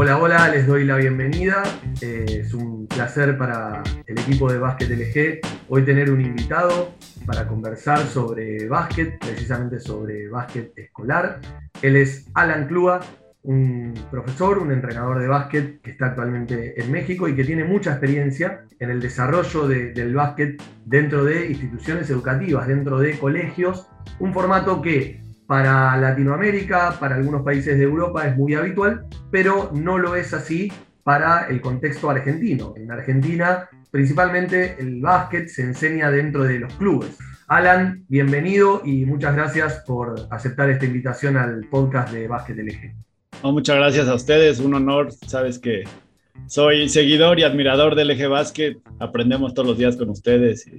Hola, hola, les doy la bienvenida. Eh, es un placer para el equipo de Básquet LG hoy tener un invitado para conversar sobre básquet, precisamente sobre básquet escolar. Él es Alan Clua, un profesor, un entrenador de básquet que está actualmente en México y que tiene mucha experiencia en el desarrollo del básquet dentro de instituciones educativas, dentro de colegios, un formato que para Latinoamérica, para algunos países de Europa es muy habitual, pero no lo es así para el contexto argentino. En Argentina, principalmente el básquet se enseña dentro de los clubes. Alan, bienvenido y muchas gracias por aceptar esta invitación al podcast de Básquet LG. muchas gracias a ustedes, un honor. Sabes que soy seguidor y admirador del LG Básquet. Aprendemos todos los días con ustedes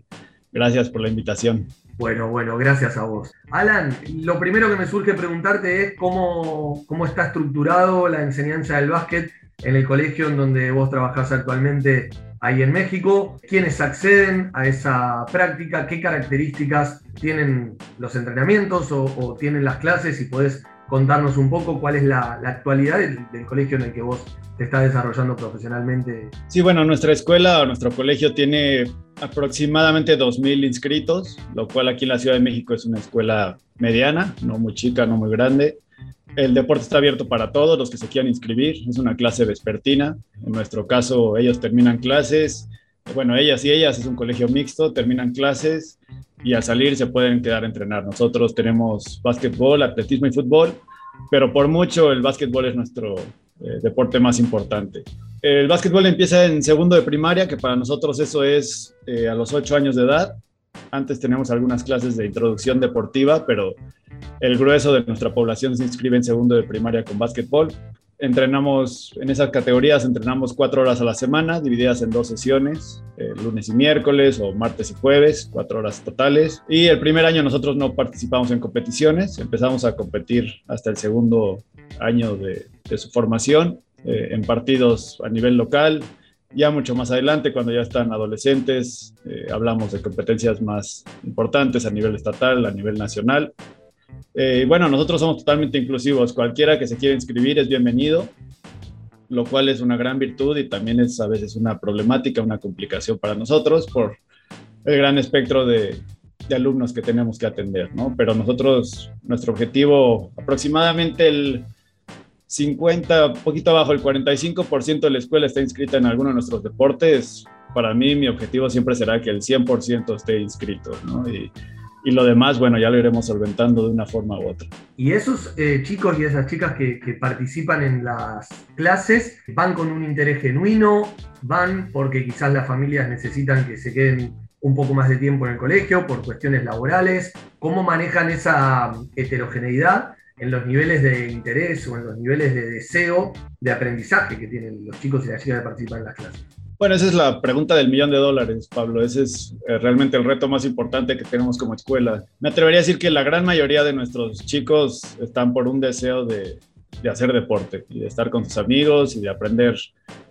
gracias por la invitación. Bueno, bueno, gracias a vos. Alan, lo primero que me surge preguntarte es cómo, cómo está estructurado la enseñanza del básquet en el colegio en donde vos trabajás actualmente ahí en México, quiénes acceden a esa práctica, qué características tienen los entrenamientos o, tienen las clases y podés contarnos un poco cuál es la, actualidad del, colegio en el que vos te estás desarrollando profesionalmente. Sí, bueno, nuestra escuela o nuestro colegio tiene aproximadamente 2.000 inscritos, lo cual aquí en la Ciudad de México es una escuela mediana, no muy chica, no muy grande. El deporte está abierto para todos los que se quieran inscribir, es una clase vespertina. En nuestro caso, ellos terminan clases, bueno, ellas y ellas es un colegio mixto, terminan clases y al salir se pueden quedar a entrenar. Nosotros tenemos básquetbol, atletismo y fútbol, pero por mucho el básquetbol es nuestro eh, deporte más importante. El básquetbol empieza en segundo de primaria, que para nosotros eso es eh, a los ocho años de edad. Antes tenemos algunas clases de introducción deportiva, pero el grueso de nuestra población se inscribe en segundo de primaria con básquetbol. Entrenamos en esas categorías, entrenamos cuatro horas a la semana, divididas en dos sesiones, eh, lunes y miércoles o martes y jueves, cuatro horas totales. Y el primer año nosotros no participamos en competiciones, empezamos a competir hasta el segundo año de, su formación eh, en partidos a nivel local. Ya mucho más adelante, cuando ya están adolescentes, eh, hablamos de competencias más importantes a nivel estatal, a nivel nacional. Eh, bueno, nosotros somos totalmente inclusivos. Cualquiera que se quiera inscribir es bienvenido, lo cual es una gran virtud y también es a veces una problemática, una complicación para nosotros por el gran espectro de, alumnos que tenemos que atender, ¿no? Pero nosotros, nuestro objetivo, aproximadamente el 50, poquito abajo, el 45% de la escuela está inscrita en alguno de nuestros deportes. Para mí, mi objetivo siempre será que el 100% esté inscrito, ¿no? Y lo demás, bueno, ya lo iremos solventando de una forma u otra. Y esos eh, chicos y esas chicas que, participan en las clases van con un interés genuino, van porque quizás las familias necesitan que se queden un poco más de tiempo en el colegio por cuestiones laborales. ¿Cómo manejan esa heterogeneidad en los niveles de interés o en los niveles de deseo de aprendizaje que tienen los chicos y las chicas que participan en las clases? Bueno, esa es la pregunta del millón de dólares, Pablo. Ese es eh, realmente el reto más importante que tenemos como escuela. Me atrevería a decir que la gran mayoría de nuestros chicos están por un deseo de, hacer deporte y de estar con sus amigos y de aprender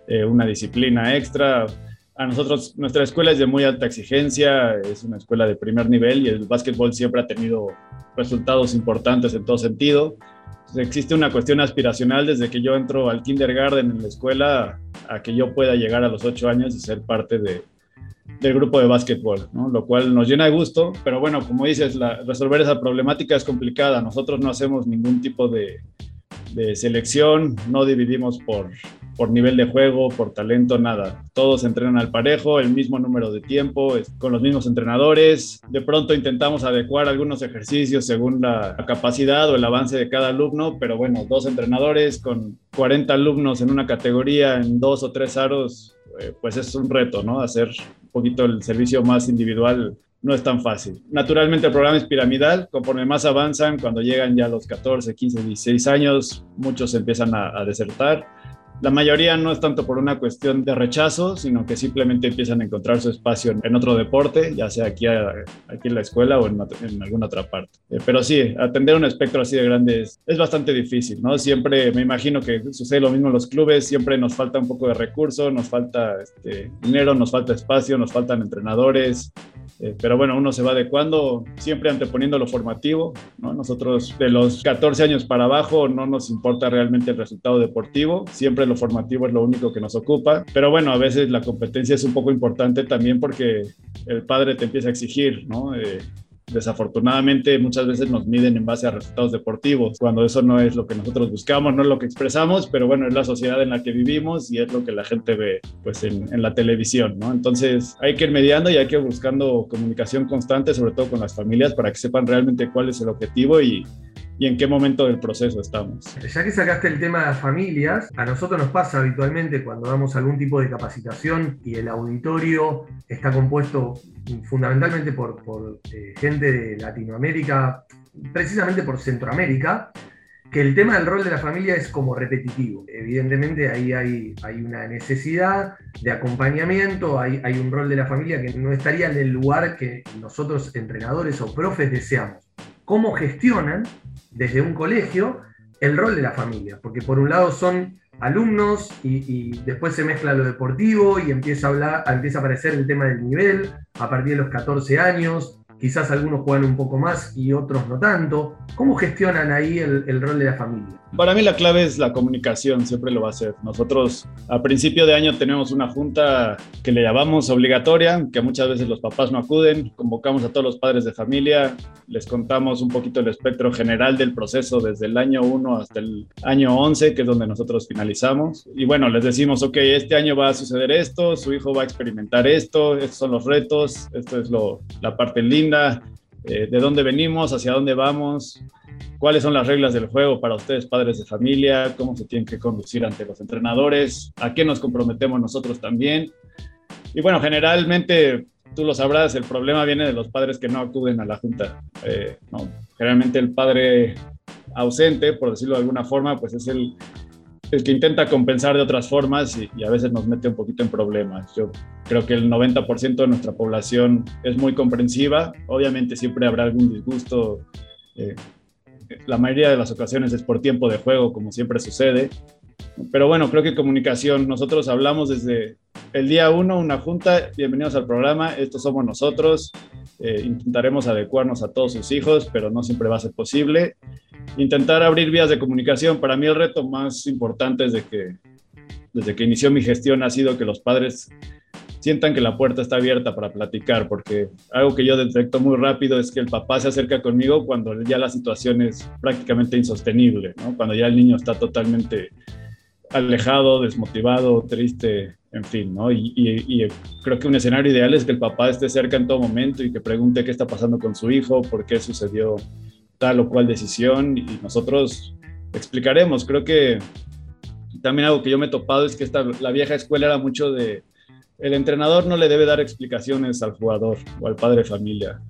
eh, una disciplina extra. A nosotros, nuestra escuela es de muy alta exigencia, es una escuela de primer nivel y el básquetbol siempre ha tenido resultados importantes en todo sentido existe una cuestión aspiracional desde que yo entro al kindergarten en la escuela a que yo pueda llegar a los ocho años y ser parte de, del grupo de básquetbol, lo cual nos llena de gusto, pero bueno, como dices, resolver esa problemática es complicada. Nosotros no hacemos ningún tipo de, de selección, no dividimos por, por nivel de juego, por talento, nada. Todos entrenan al parejo, el mismo número de tiempo, con los mismos entrenadores. De pronto intentamos adecuar algunos ejercicios según la, capacidad o el avance de cada alumno, pero bueno, dos entrenadores con 40 alumnos en una categoría, en dos o tres aros, eh, pues es un reto, ¿no? Hacer un poquito el servicio más individual no es tan fácil. Naturalmente el programa es piramidal, conforme más avanzan, cuando llegan ya los 14, 15, 16 años, muchos empiezan a, a desertar la mayoría no es tanto por una cuestión de rechazo, sino que simplemente empiezan a encontrar su espacio en, otro deporte, ya sea aquí, aquí en la escuela o en, alguna otra parte. Eh, pero sí, atender un espectro así de grande es, bastante difícil, ¿no? Siempre me imagino que sucede lo mismo en los clubes, siempre nos falta un poco de recurso, nos falta este, dinero, nos falta espacio, nos faltan entrenadores, eh, pero bueno, uno se va adecuando, siempre anteponiendo lo formativo. ¿no? Nosotros de los 14 años para abajo no nos importa realmente el resultado deportivo, siempre lo formativo es lo único que nos ocupa. Pero bueno, a veces la competencia es un poco importante también porque el padre te empieza a exigir, ¿no? Eh, desafortunadamente muchas veces nos miden en base a resultados deportivos, cuando eso no es lo que nosotros buscamos, no es lo que expresamos, pero bueno, es la sociedad en la que vivimos y es lo que la gente ve pues en, la televisión, ¿no? Entonces hay que ir mediando y hay que ir buscando comunicación constante, sobre todo con las familias, para que sepan realmente cuál es el objetivo y, y en qué momento del proceso estamos. Ya que sacaste el tema de las familias, a nosotros nos pasa habitualmente cuando damos algún tipo de capacitación y el auditorio está compuesto fundamentalmente por, eh, gente de Latinoamérica, precisamente por Centroamérica, que el tema del rol de la familia es como repetitivo. Evidentemente ahí hay, hay una necesidad de acompañamiento, hay, hay un rol de la familia que no estaría en el lugar que nosotros entrenadores o profes deseamos. ¿Cómo gestionan desde un colegio el rol de la familia, porque por un lado son alumnos y, después se mezcla lo deportivo y empieza a, hablar, empieza a aparecer el tema del nivel a partir de los 14 años, quizás algunos juegan un poco más y otros no tanto. ¿Cómo gestionan ahí el, rol de la familia? Para mí la clave es la comunicación, siempre lo va a ser. Nosotros a principio de año tenemos una junta que le llamamos obligatoria, que muchas veces los papás no acuden, convocamos a todos los padres de familia, les contamos un poquito el espectro general del proceso desde el año 1 hasta el año 11, que es donde nosotros finalizamos. Y bueno, les decimos, ok, este año va a suceder esto, su hijo va a experimentar esto, estos son los retos, esto es lo, la parte linda eh, de dónde venimos, hacia dónde vamos, cuáles son las reglas del juego para ustedes, padres de familia, cómo se tienen que conducir ante los entrenadores, a qué nos comprometemos nosotros también. Y bueno, generalmente, tú lo sabrás, el problema viene de los padres que no acuden a la junta. Eh, generalmente el padre ausente, por decirlo de alguna forma, pues es el, el que intenta compensar de otras formas y, a veces nos mete un poquito en problemas. Yo creo que el 90% de nuestra población es muy comprensiva. Obviamente siempre habrá algún disgusto. Eh, la mayoría de las ocasiones es por tiempo de juego, como siempre sucede. Pero bueno, creo que comunicación, nosotros hablamos desde el día uno, una junta, bienvenidos al programa, estos somos nosotros, eh, intentaremos adecuarnos a todos sus hijos, pero no siempre va a ser posible intentar abrir vías de comunicación. Para mí el reto más importante desde que, desde que inició mi gestión ha sido que los padres sientan que la puerta está abierta para platicar, porque algo que yo detecto muy rápido es que el papá se acerca conmigo cuando ya la situación es prácticamente insostenible, cuando ya el niño está totalmente alejado, desmotivado, triste, en fin, ¿no? Y, y, creo que un escenario ideal es que el papá esté cerca en todo momento y que pregunte qué está pasando con su hijo, por qué sucedió tal o cual decisión y nosotros explicaremos. Creo que también algo que yo me he topado es que esta, la vieja escuela era mucho de el entrenador no le debe dar explicaciones al jugador o al padre de familia.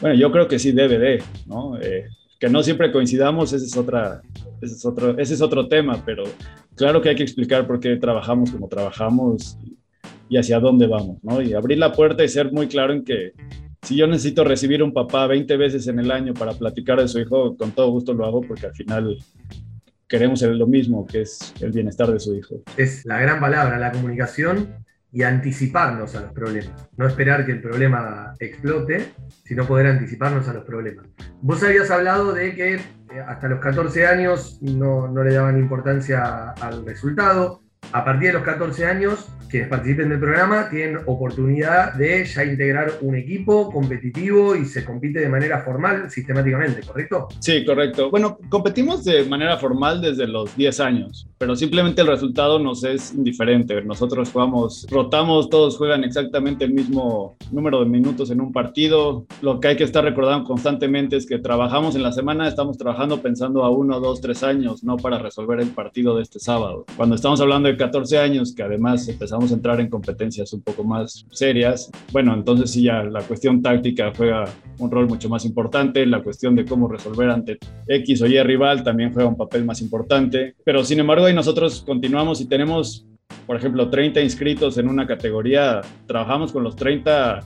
Bueno, yo creo que sí debe de, ¿no? Eh, que no siempre coincidamos, ese es, otra, ese es, otro, ese es otro tema, pero claro que hay que explicar por qué trabajamos como trabajamos y, hacia dónde vamos, ¿no? Y abrir la puerta y ser muy claro en que si yo necesito recibir un papá 20 veces en el año para platicar de su hijo, con todo gusto lo hago porque al final queremos lo mismo, que es el bienestar de su hijo. Es la gran palabra, la comunicación y anticiparnos a los problemas. No esperar que el problema explote, sino poder anticiparnos a los problemas. Vos habías hablado de que eh, hasta los 14 años no, no le daban importancia al resultado. A partir de los 14 años quienes participen del programa tienen oportunidad de ya integrar un equipo competitivo y se compite de manera formal sistemáticamente, ¿correcto? Sí, correcto. Bueno, competimos de manera formal desde los 10 años, pero simplemente el resultado nos es indiferente. Nosotros jugamos, rotamos, todos juegan exactamente el mismo número de minutos en un partido. Lo que hay que estar recordando constantemente es que trabajamos en la semana, estamos trabajando pensando a uno, dos, tres años, no para resolver el partido de este sábado. Cuando estamos hablando de 14 años, que además empezamos a entrar en competencias un poco más serias, bueno, entonces sí ya la cuestión táctica juega un rol mucho más importante, la cuestión de cómo resolver ante X o Y rival también juega un papel más importante, pero sin embargo ahí nosotros continuamos y tenemos, por ejemplo, 30 inscritos en una categoría, trabajamos con los 30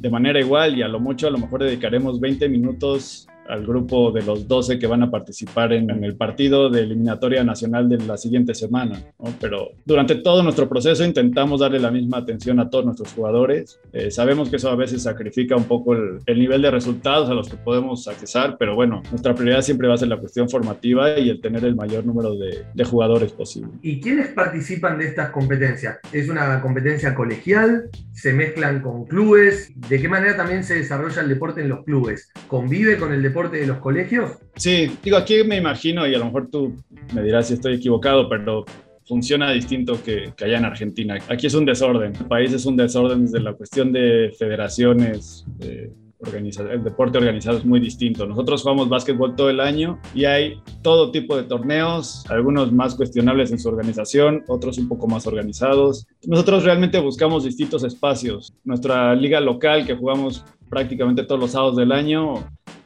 de manera igual y a lo mucho a lo mejor dedicaremos 20 minutos al grupo de los 12 que van a participar en, el partido de eliminatoria nacional de la siguiente semana. Pero durante todo nuestro proceso intentamos darle la misma atención a todos nuestros jugadores. Eh, sabemos que eso a veces sacrifica un poco el, nivel de resultados a los que podemos accesar, pero bueno, nuestra prioridad siempre va a ser la cuestión formativa y el tener el mayor número de, de jugadores posible. ¿Y quiénes participan de estas competencias? ¿Es una competencia colegial? ¿Se mezclan con clubes? ¿De qué manera también se desarrolla el deporte en los clubes? ¿Convive con el deporte de los colegios? Sí, digo, aquí me imagino, y a lo mejor tú me dirás si estoy equivocado, pero funciona distinto que, allá en Argentina. Aquí es un desorden, el país es un desorden desde la cuestión de federaciones, el deporte organizado es muy distinto. Nosotros jugamos básquetbol todo el año y hay todo tipo de torneos, algunos más cuestionables en su organización, otros un poco más organizados. Nosotros realmente buscamos distintos espacios. Nuestra liga local que jugamos prácticamente todos los sábados del año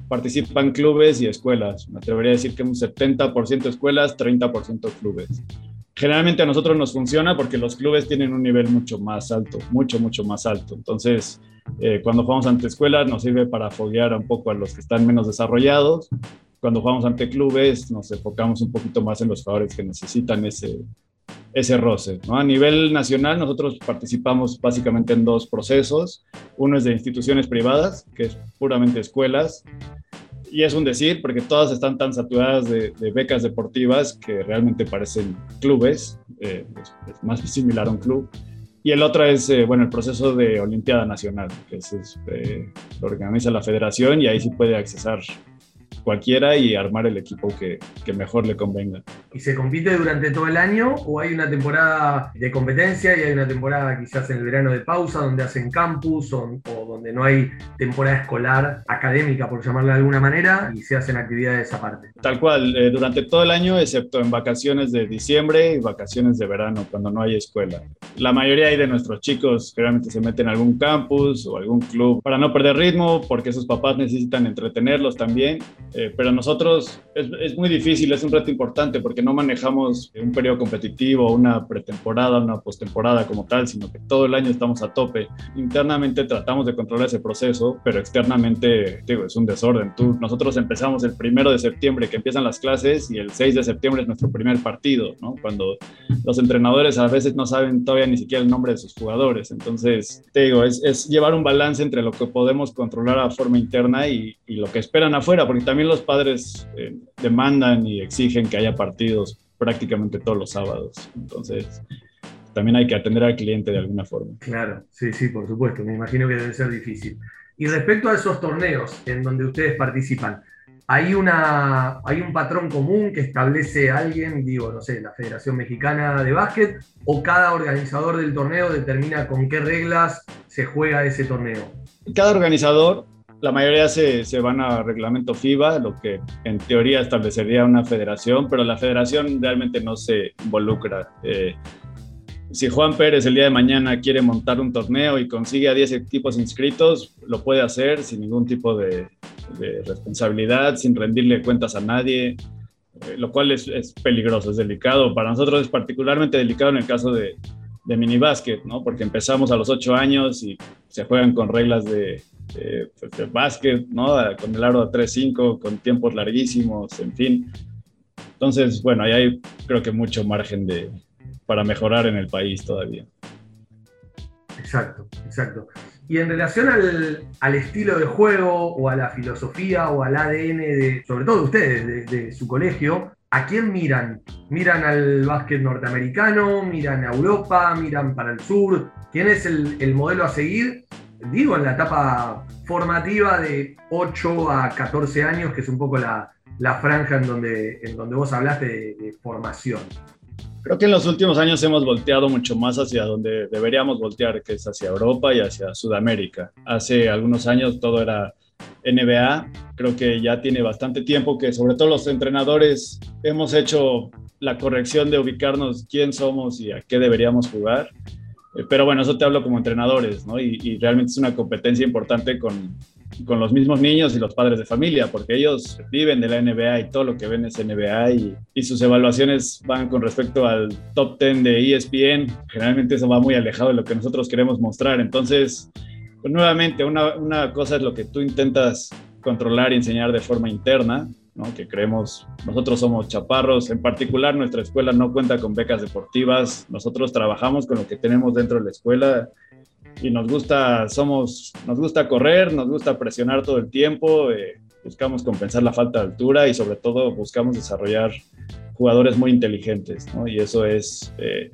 participan clubes y escuelas. Me atrevería a decir que un 70% escuelas, 30% clubes. Generalmente a nosotros nos funciona porque los clubes tienen un nivel mucho más alto, mucho, mucho más alto. Entonces, eh, cuando jugamos ante escuelas nos sirve para foguear un poco a los que están menos desarrollados. Cuando jugamos ante clubes nos enfocamos un poquito más en los jugadores que necesitan ese, ese roce. A nivel nacional, nosotros participamos básicamente en dos procesos. Uno es de instituciones privadas, que es puramente escuelas, y es un decir, porque todas están tan saturadas de, becas deportivas que realmente parecen clubes, eh, es, más similar a un club. Y el otro es, eh, bueno, el proceso de Olimpiada Nacional, que es, eh, lo organiza la federación y ahí sí puede accesar cualquiera y armar el equipo que, que, mejor le convenga. ¿Y se compite durante todo el año o hay una temporada de competencia y hay una temporada quizás en el verano de pausa donde hacen campus o, donde no hay temporada escolar académica, por llamarla de alguna manera, y se hacen actividades aparte? Tal cual, eh, durante todo el año, excepto en vacaciones de diciembre y vacaciones de verano, cuando no hay escuela. La mayoría de nuestros chicos generalmente se meten en algún campus o algún club para no perder ritmo, porque sus papás necesitan entretenerlos también eh, pero nosotros es, es, muy difícil, es un reto importante porque no manejamos un periodo competitivo, una pretemporada, una postemporada como tal, sino que todo el año estamos a tope. Internamente tratamos de controlar ese proceso, pero externamente digo, es un desorden. Tú, nosotros empezamos el primero de septiembre que empiezan las clases y el 6 de septiembre es nuestro primer partido, ¿no? cuando los entrenadores a veces no saben todavía ni siquiera el nombre de sus jugadores. Entonces, te digo, es, es llevar un balance entre lo que podemos controlar a forma interna y, y lo que esperan afuera, porque también los padres eh, demandan y exigen que haya partidos prácticamente todos los sábados. Entonces, también hay que atender al cliente de alguna forma. Claro, sí, sí, por supuesto. Me imagino que debe ser difícil. Y respecto a esos torneos en donde ustedes participan, ¿hay, una, ¿hay un patrón común que establece alguien, digo, no sé, la Federación Mexicana de Básquet, o cada organizador del torneo determina con qué reglas se juega ese torneo? Cada organizador la mayoría se, se, van a reglamento FIBA, lo que en teoría establecería una federación, pero la federación realmente no se involucra. Eh, si Juan Pérez el día de mañana quiere montar un torneo y consigue a 10 equipos inscritos, lo puede hacer sin ningún tipo de, responsabilidad, sin rendirle cuentas a nadie, eh, lo cual es, peligroso, es delicado. Para nosotros es particularmente delicado en el caso de, de minibásquet, ¿no? Porque empezamos a los 8 años y se juegan con reglas de, pues, básquet, ¿no? Con el aro 3-5, con tiempos larguísimos, en fin. Entonces, bueno, ahí hay creo que mucho margen de, para mejorar en el país todavía. Exacto, exacto. Y en relación al, al, estilo de juego o a la filosofía o al ADN de, sobre todo de ustedes, de su colegio, ¿a quién miran? ¿Miran al básquet norteamericano? ¿Miran a Europa? ¿Miran para el sur? ¿Quién es el, modelo a seguir? Digo, en la etapa formativa de 8 a 14 años, que es un poco la, franja en donde, en donde vos hablaste de, formación. Creo que en los últimos años hemos volteado mucho más hacia donde deberíamos voltear, que es hacia Europa y hacia Sudamérica. Hace algunos años todo era NBA. Creo que ya tiene bastante tiempo que sobre todo los entrenadores hemos hecho la corrección de ubicarnos quién somos y a qué deberíamos jugar. Eh, pero bueno, eso te hablo como entrenadores, ¿no? Y, realmente es una competencia importante con, con, los mismos niños y los padres de familia, porque ellos viven de la NBA y todo lo que ven es NBA y, y sus evaluaciones van con respecto al top 10 de ESPN. Generalmente eso va muy alejado de lo que nosotros queremos mostrar. Entonces, pues nuevamente, una, una, cosa es lo que tú intentas controlar y enseñar de forma interna, ¿no? que creemos, nosotros somos chaparros, en particular nuestra escuela no cuenta con becas deportivas, nosotros trabajamos con lo que tenemos dentro de la escuela y nos gusta, somos, nos gusta correr, nos gusta presionar todo el tiempo, eh, buscamos compensar la falta de altura y sobre todo buscamos desarrollar jugadores muy inteligentes, ¿no? Y eso es, eh,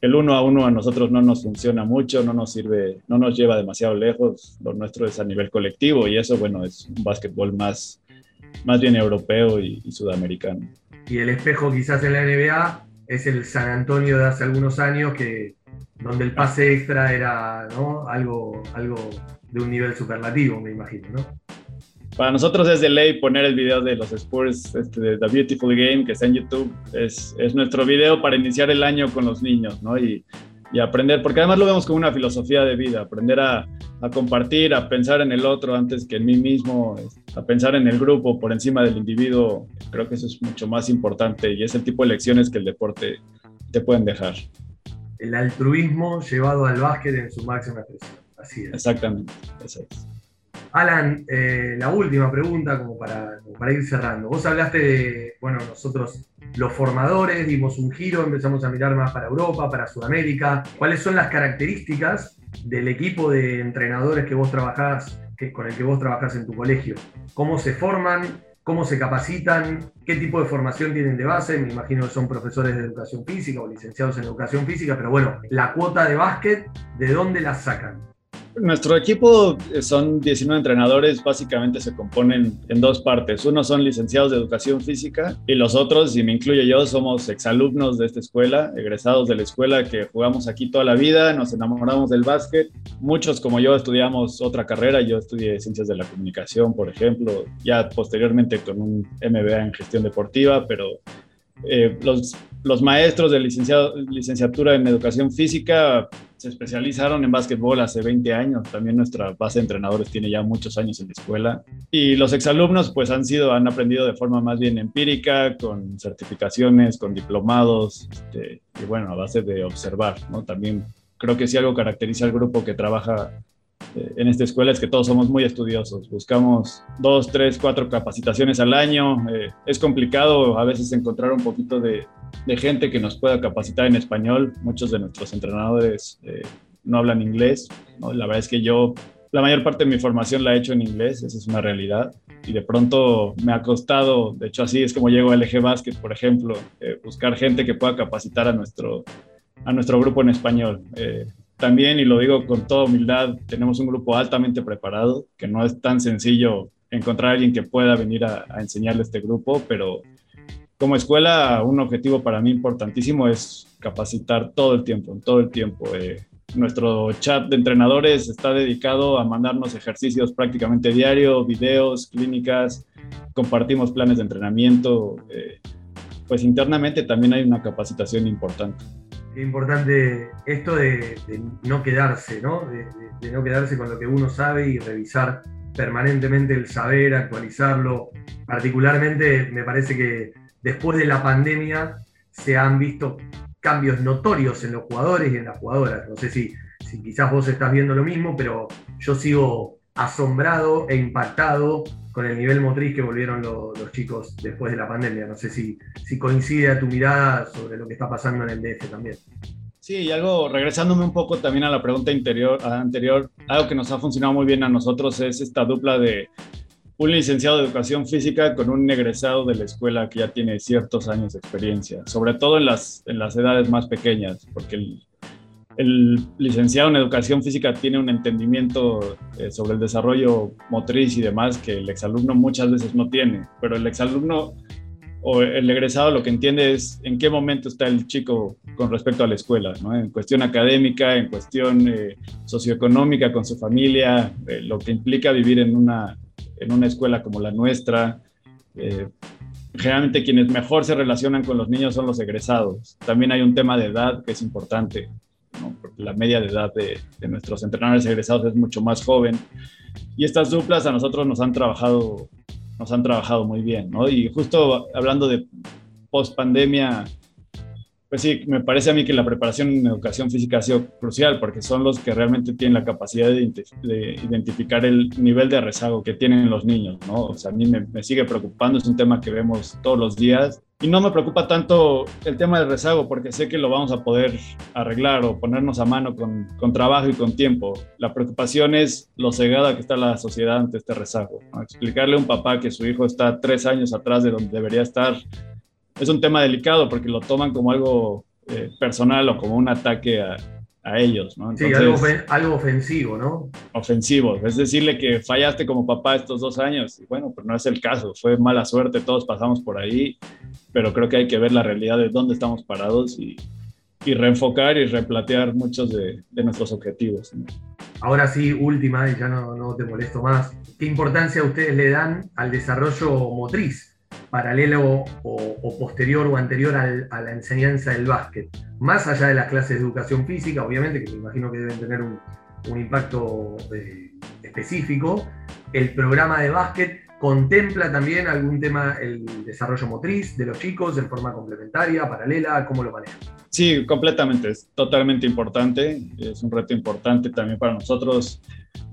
el uno a uno a nosotros no nos funciona mucho, no nos sirve, no nos lleva demasiado lejos, lo nuestro es a nivel colectivo y eso, bueno, es un básquetbol más, más bien europeo y, y sudamericano. Y el espejo quizás en la NBA es el San Antonio de hace algunos años que donde el pase extra era ¿no? algo, algo de un nivel superlativo, me imagino, ¿no? Para nosotros es de ley poner el video de los Spurs, este, de The Beautiful Game, que está en YouTube. Es, es nuestro video para iniciar el año con los niños, ¿no? Y, y aprender, porque además lo vemos como una filosofía de vida, aprender a, a, compartir, a pensar en el otro antes que en mí mismo, a pensar en el grupo por encima del individuo, creo que eso es mucho más importante y es el tipo de lecciones que el deporte te pueden dejar. El altruismo llevado al básquet en su máxima expresión, así es. Exactamente, eso es. Alan, eh, la última pregunta como para, para, ir cerrando. Vos hablaste de, bueno, nosotros los formadores dimos un giro, empezamos a mirar más para Europa, para Sudamérica. ¿Cuáles son las características del equipo de entrenadores que vos trabajás, que, con el que vos trabajás en tu colegio? ¿Cómo se forman? ¿Cómo se capacitan? ¿Qué tipo de formación tienen de base? Me imagino que son profesores de educación física o licenciados en educación física, pero bueno, la cuota de básquet, ¿de dónde la sacan? Nuestro equipo eh, son 19 entrenadores, básicamente se componen en dos partes. Uno son licenciados de educación física y los otros, y me incluyo yo, somos exalumnos de esta escuela, egresados de la escuela que jugamos aquí toda la vida, nos enamoramos del básquet. Muchos como yo estudiamos otra carrera, yo estudié ciencias de la comunicación, por ejemplo, ya posteriormente con un MBA en gestión deportiva, pero eh, los, los, maestros de licenciado, licenciatura en educación física se especializaron en básquetbol hace 20 años. También nuestra base de entrenadores tiene ya muchos años en la escuela. Y los exalumnos pues han sido, han aprendido de forma más bien empírica, con certificaciones, con diplomados, este, y bueno, a base de observar, ¿no? También creo que si algo caracteriza al grupo que trabaja en esta escuela es que todos somos muy estudiosos. Buscamos dos, tres, cuatro capacitaciones al año. Eh, es complicado a veces encontrar un poquito de, de, gente que nos pueda capacitar en español. Muchos de nuestros entrenadores eh, no hablan inglés. ¿no? La verdad es que yo, la mayor parte de mi formación la he hecho en inglés, esa es una realidad. Y de pronto me ha costado, de hecho así es como llego a LG Basket, por ejemplo, eh, buscar gente que pueda capacitar a nuestro, a nuestro grupo en español también, y lo digo con toda humildad, tenemos un grupo altamente preparado, que no es tan sencillo encontrar a alguien que pueda venir a, a enseñarle este grupo, pero como escuela, un objetivo para mí importantísimo es capacitar todo el tiempo, todo el tiempo. Eh, nuestro chat de entrenadores está dedicado a mandarnos ejercicios prácticamente diario, videos, clínicas, compartimos planes de entrenamiento. Eh, pues internamente también hay una capacitación importante importante esto de, de no quedarse, ¿no? De, de, no quedarse con lo que uno sabe y revisar permanentemente el saber, actualizarlo. Particularmente me parece que después de la pandemia se han visto cambios notorios en los jugadores y en las jugadoras. No sé si, si quizás vos estás viendo lo mismo, pero yo sigo asombrado e impactado con el nivel motriz que volvieron lo, los chicos después de la pandemia. No sé si, si coincide a tu mirada sobre lo que está pasando en el DF también. Sí, y algo, regresándome un poco también a la pregunta interior, anterior, algo que nos ha funcionado muy bien a nosotros es esta dupla de un licenciado de educación física con un egresado de la escuela que ya tiene ciertos años de experiencia, sobre todo en las, en las edades más pequeñas, porque el, el licenciado en educación física tiene un entendimiento eh, sobre el desarrollo motriz y demás que el exalumno muchas veces no tiene, pero el exalumno o el egresado lo que entiende es en qué momento está el chico con respecto a la escuela, ¿no? en cuestión académica, en cuestión eh, socioeconómica con su familia, eh, lo que implica vivir en una, en una escuela como la nuestra. Generalmente quienes mejor se relacionan con los niños son los egresados. También hay un tema de edad que es importante. La media de edad de, de, nuestros entrenadores egresados es mucho más joven. Y estas duplas a nosotros nos han trabajado, nos han trabajado muy bien, ¿no? Y justo hablando de post pandemia, Pues sí, me parece a mí que la preparación en educación física ha sido crucial porque son los que realmente tienen la capacidad de, identificar el nivel de rezago que tienen los niños, ¿no? O sea, a mí me, sigue preocupando, es un tema que vemos todos los días y no me preocupa tanto el tema del rezago porque sé que lo vamos a poder arreglar o ponernos a mano con, trabajo y con tiempo. La preocupación es lo cegada que está la sociedad ante este rezago. Explicarle a un papá que su hijo está tres años atrás de donde debería estar es un tema delicado porque lo toman como algo eh, personal o como un ataque a, a ellos, ¿no? sí, algo, algo, ofensivo, ¿no? Ofensivo, es decirle que fallaste como papá estos dos años, y bueno, pues no es el caso, fue mala suerte, todos pasamos por ahí, pero creo que hay que ver la realidad de dónde estamos parados y, y reenfocar y replantear muchos de, de nuestros objetivos. Ahora sí, última, y ya no, no te molesto más, ¿qué importancia ustedes le dan al desarrollo motriz? Paralelo o, posterior o anterior a la enseñanza del básquet. Más allá de las clases de educación física, obviamente, que me imagino que deben tener un, impacto eh, específico, el programa de básquet contempla también algún tema, el desarrollo motriz de los chicos en forma complementaria, paralela, ¿cómo lo manejan? Sí, completamente, es totalmente importante, es un reto importante también para nosotros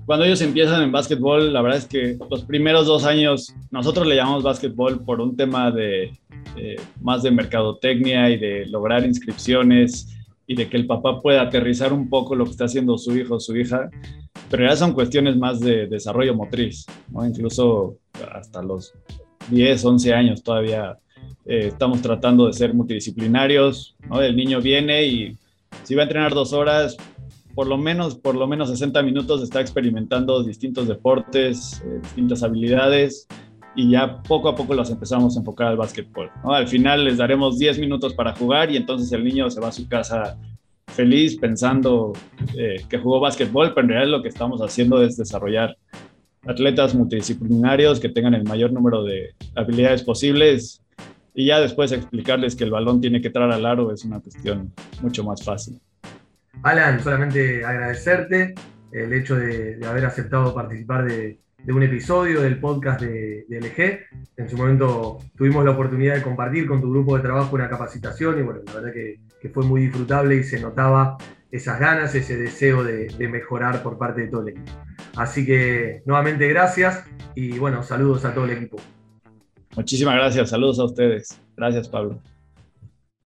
cuando ellos empiezan en básquetbol, la verdad es que los primeros dos años, nosotros le llamamos básquetbol por un tema de más de mercadotecnia y de lograr inscripciones y de que el papá pueda aterrizar un poco lo que está haciendo su hijo o su hija, pero ya son cuestiones más de desarrollo motriz, ¿no? incluso hasta los 10, 11 años todavía eh, estamos tratando de ser multidisciplinarios, ¿no? el niño viene y si va a entrenar dos horas, por lo menos, por lo menos 60 minutos está experimentando distintos deportes, eh, distintas habilidades y ya poco a poco los empezamos a enfocar al básquetbol. Al final les daremos 10 minutos para jugar y entonces el niño se va a su casa feliz pensando eh, que jugó básquetbol, pero en realidad lo que estamos haciendo es desarrollar atletas multidisciplinarios que tengan el mayor número de habilidades posibles y ya después explicarles que el balón tiene que entrar al aro es una cuestión mucho más fácil. Alan, solamente agradecerte el hecho de, haber aceptado participar de, un episodio del podcast de, LG. En su momento tuvimos la oportunidad de compartir con tu grupo de trabajo una capacitación y bueno, la verdad que, fue muy disfrutable y se notaba esas ganas, ese deseo de, de mejorar por parte de todo el equipo. Así que nuevamente gracias y bueno, saludos a todo el equipo. Muchísimas gracias, saludos a ustedes. Gracias Pablo.